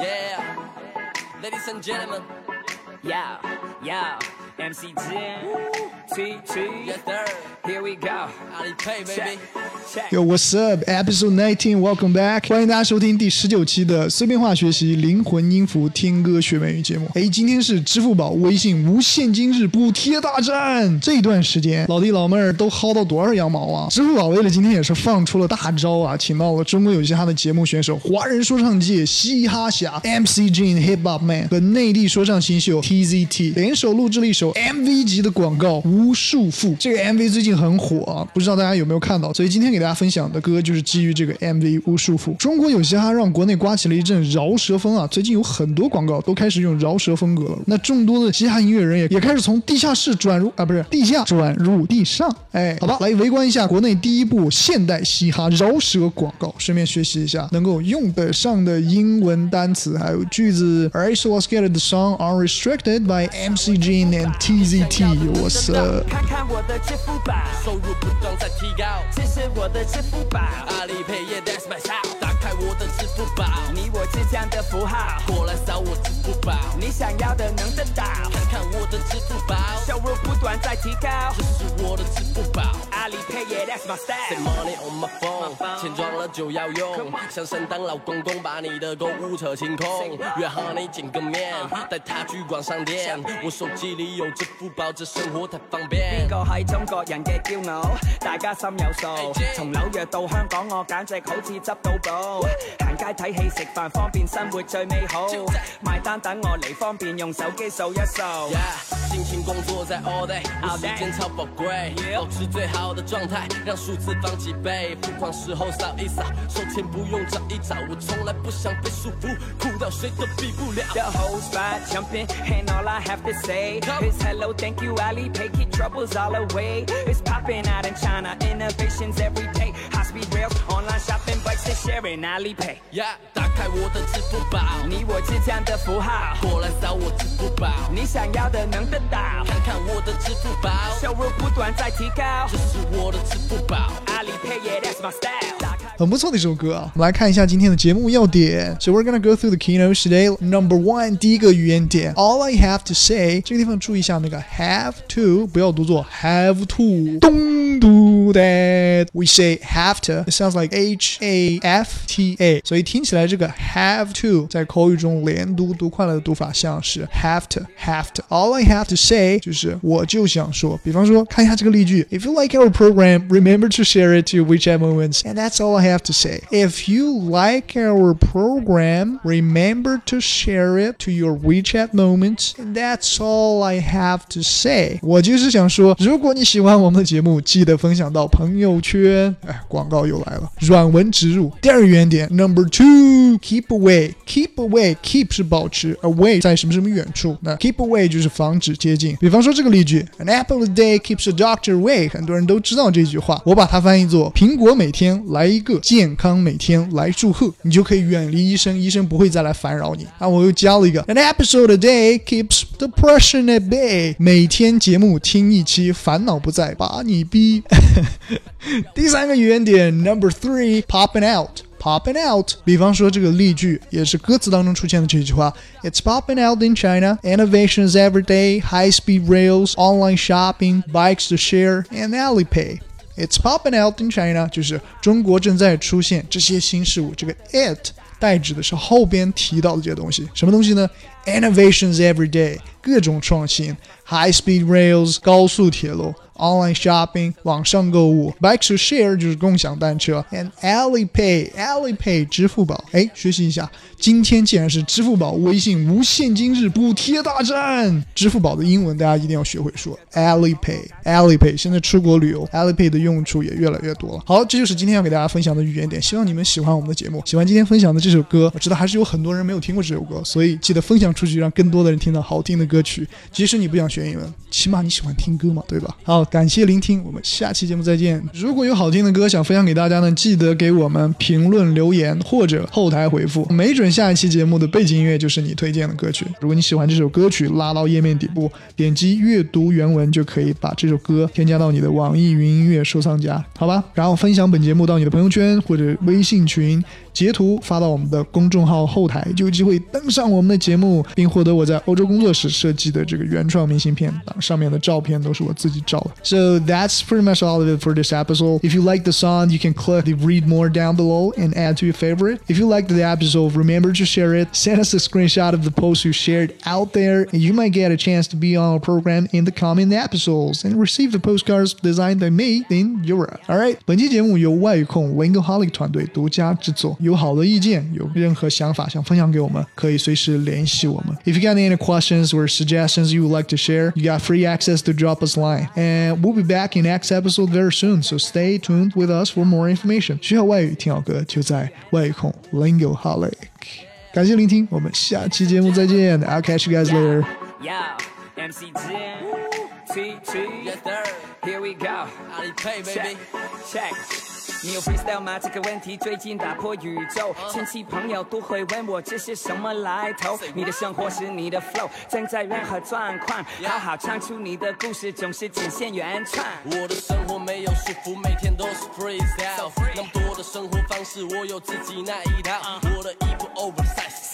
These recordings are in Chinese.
Yeah, ladies and gentlemen. Yeah, yeah, MC Jin. T T. Yes, sir. Yo, what's up? Episode 19, welcome back! 欢迎大家收听第十九期的碎片化学习灵魂音符听歌学美语节目。哎，今天是支付宝、微信无限今日补贴大战，这段时间老弟老妹儿都薅到多少羊毛啊？支付宝为了今天也是放出了大招啊，请到了中国有嘻哈的节目选手、华人说唱界嘻哈侠 MC j e n Hip Hop Man 和内地说唱新秀 T Z T 联手录制了一首 MV 级的广告《无束缚》。这个 MV 最近。很火，啊，不知道大家有没有看到？所以今天给大家分享的歌就是基于这个 MV《无束缚》。中国有嘻哈让国内刮起了一阵饶舌风啊！最近有很多广告都开始用饶舌风格了。那众多的嘻哈音乐人也也开始从地下室转入啊，不是地下转入地上。哎，好吧，来围观一下国内第一部现代嘻哈饶舌广告，顺便学习一下能够用得上的英文单词还有句子。I was g e t t i the song unrestricted by MC j a n and T Z T. What's up？收入不断在提高，这是我的支付宝，阿里 PAY dash 板上，打开我的支付宝，你我之间的符号，过来扫我支付宝，你想要的能得到，看看我的支付宝，收入不断在提高。my money Say stack on phone，钱赚了就要用，像圣诞老公公把你的购物车清空。约好你见个面，带他去逛商店。我手机里有支付宝，这生活太方便。呢个系中国人嘅骄傲，大家心有数。从纽约到香港，我简直好似执到宝。街睇戏食饭方便，生活最美好。买单等我嚟方便，用手机扫一扫。辛勤工作在 all day，时间超宝贵，保持最好的状态，让数字翻几倍。付款时候扫一扫，收钱不用找一找，我从来不想被束缚，苦到谁都比不了。The whole spot jumping and all I have to say is hello, thank you, Ali, pay keep troubles all away. It's popping out in China, innovations every day. h i g s p e e a l online shopping, bikes and s h a r i n Alipay. y e a 打开我的支付宝，你我之间的符号，过来扫我支付宝，你想要的能得到。看看我的支付宝，收入不断在提高，这是我的支付宝，Alipay, yeah, that's my style. 很不错的一首歌我们来看一下今天的节目要点。So we're gonna go through the keynote today. Number one，第一个语言点，All I have to say，这个地方注意一下，那个 have to 不要读作 have to，咚咚。do that. We say have to. It sounds like H A F T A，所以听起来这个 have to 在口语中连读读快乐的读法像是 have to have to。All I have to say 就是我就想说，比方说看一下这个例句，If you like our program, remember to share it to your WeChat moments, and that's all I have to say. If you like our program, remember to share it to your WeChat moments, and that's all I have to say. 我就是想说，如果你喜欢我们的节目，记得分享 到朋友圈，哎，广告又来了，软文植入。第二原点，number two，keep away，keep away，keep 是保持，away 在什么什么远处，那 keep away 就是防止接近。比方说这个例句，an apple a day keeps the doctor away，很多人都知道这句话，我把它翻译作苹果每天来一个，健康每天来祝贺，你就可以远离医生，医生不会再来烦扰你。啊，我又加了一个，an episode a day keeps the p r e s s i o n at bay，每天节目听一期，烦恼不在，把你逼。第三个语言点，Number three，popping out。Popping out，比方说这个例句也是歌词当中出现的这句话，It's popping out in China. Innovations every day, high-speed rails, online shopping, bikes to share, and Alipay. It's popping out in China，就是中国正在出现这些新事物。这个 it 代指的是后边提到的这些东西，什么东西呢 Innovations every day，各种创新；High-speed rails，高速铁路；Online shopping，网上购物；Bike to share，就是共享单车；And Alipay，Alipay，支付宝。哎，学习一下，今天竟然是支付宝、微信无限今日补贴大战。支付宝的英文大家一定要学会说 Alipay，Alipay。现在出国旅游，Alipay 的用处也越来越多了。好，这就是今天要给大家分享的语言点。希望你们喜欢我们的节目，喜欢今天分享的这首歌。我知道还是有很多人没有听过这首歌，所以记得分享。出去让更多的人听到好听的歌曲，即使你不想学英文，起码你喜欢听歌嘛，对吧？好，感谢聆听，我们下期节目再见。如果有好听的歌想分享给大家呢，记得给我们评论留言或者后台回复，没准下一期节目的背景音乐就是你推荐的歌曲。如果你喜欢这首歌曲，拉到页面底部点击阅读原文就可以把这首歌添加到你的网易云音乐收藏夹，好吧？然后分享本节目到你的朋友圈或者微信群，截图发到我们的公众号后台就有机会登上我们的节目。并获得我在欧洲工作室设计的这个原创明信片，上面的照片都是我自己照的。So that's pretty much all of it for this episode. If you like the song, you can click the read more down below and add to your favorite. If you liked the episode, remember to share it. Send us a screenshot of the post you shared out there, and you might get a chance to be on our program in the coming episodes and receive the postcards designed by me in Europe. All right，本期节目由外语控 Lingoholic 团队独家制作。有好的意见，有任何想法想分享给我们，可以随时联系我 们。If you got any questions or suggestions you would like to share, you got free access to drop us line. And we'll be back in next episode very soon, so stay tuned with us for more information. 需要外语听好歌，就在外语控 Lingoholic。感谢聆听，我们下期节目再见。I'll catch you guys later. Yo, MC Jin, T T, Yes sir， here we go. 阿里配 Check, baby。 check. 你有 freestyle 吗？这个问题最近打破宇宙，亲戚朋友都会问我这是什么来头。你的生活是你的 flow，站在任何状况，好好唱出你的故事，总是仅限原创。我的生活没有束缚，每天都是 freestyle。那么多的生活方式，我有自己那一套。我的衣服 o v e r s i z e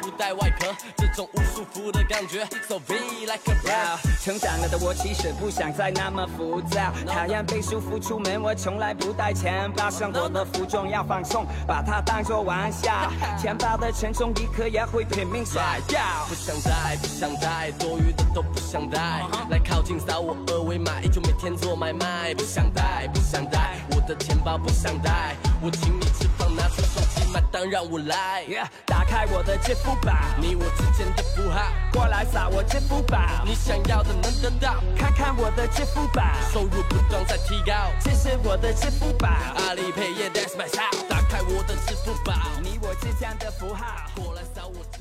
不带外壳，这种无束缚的感觉。So be like a wow。成长了的我其实不想再那么浮躁，讨厌被束缚。出门我从来不带钱，包上我的服重要放松，把它当作玩笑。钱包的沉重一刻也会拼命甩掉。不想带，不想带，多余的都不想带。来靠近扫我二维码，依旧每天做买卖。不想带，不想带，我的钱包不想带。我请你吃饭，拿出手机。当让我来，打开我的支付宝，你我之间的符号，过来扫我支付宝，你想要的能得到，看看我的支付宝，收入不断在提高，这是我的支付宝，阿里配 a y that's my s y l e 打开我的支付宝，你我之间的符号，过来扫我。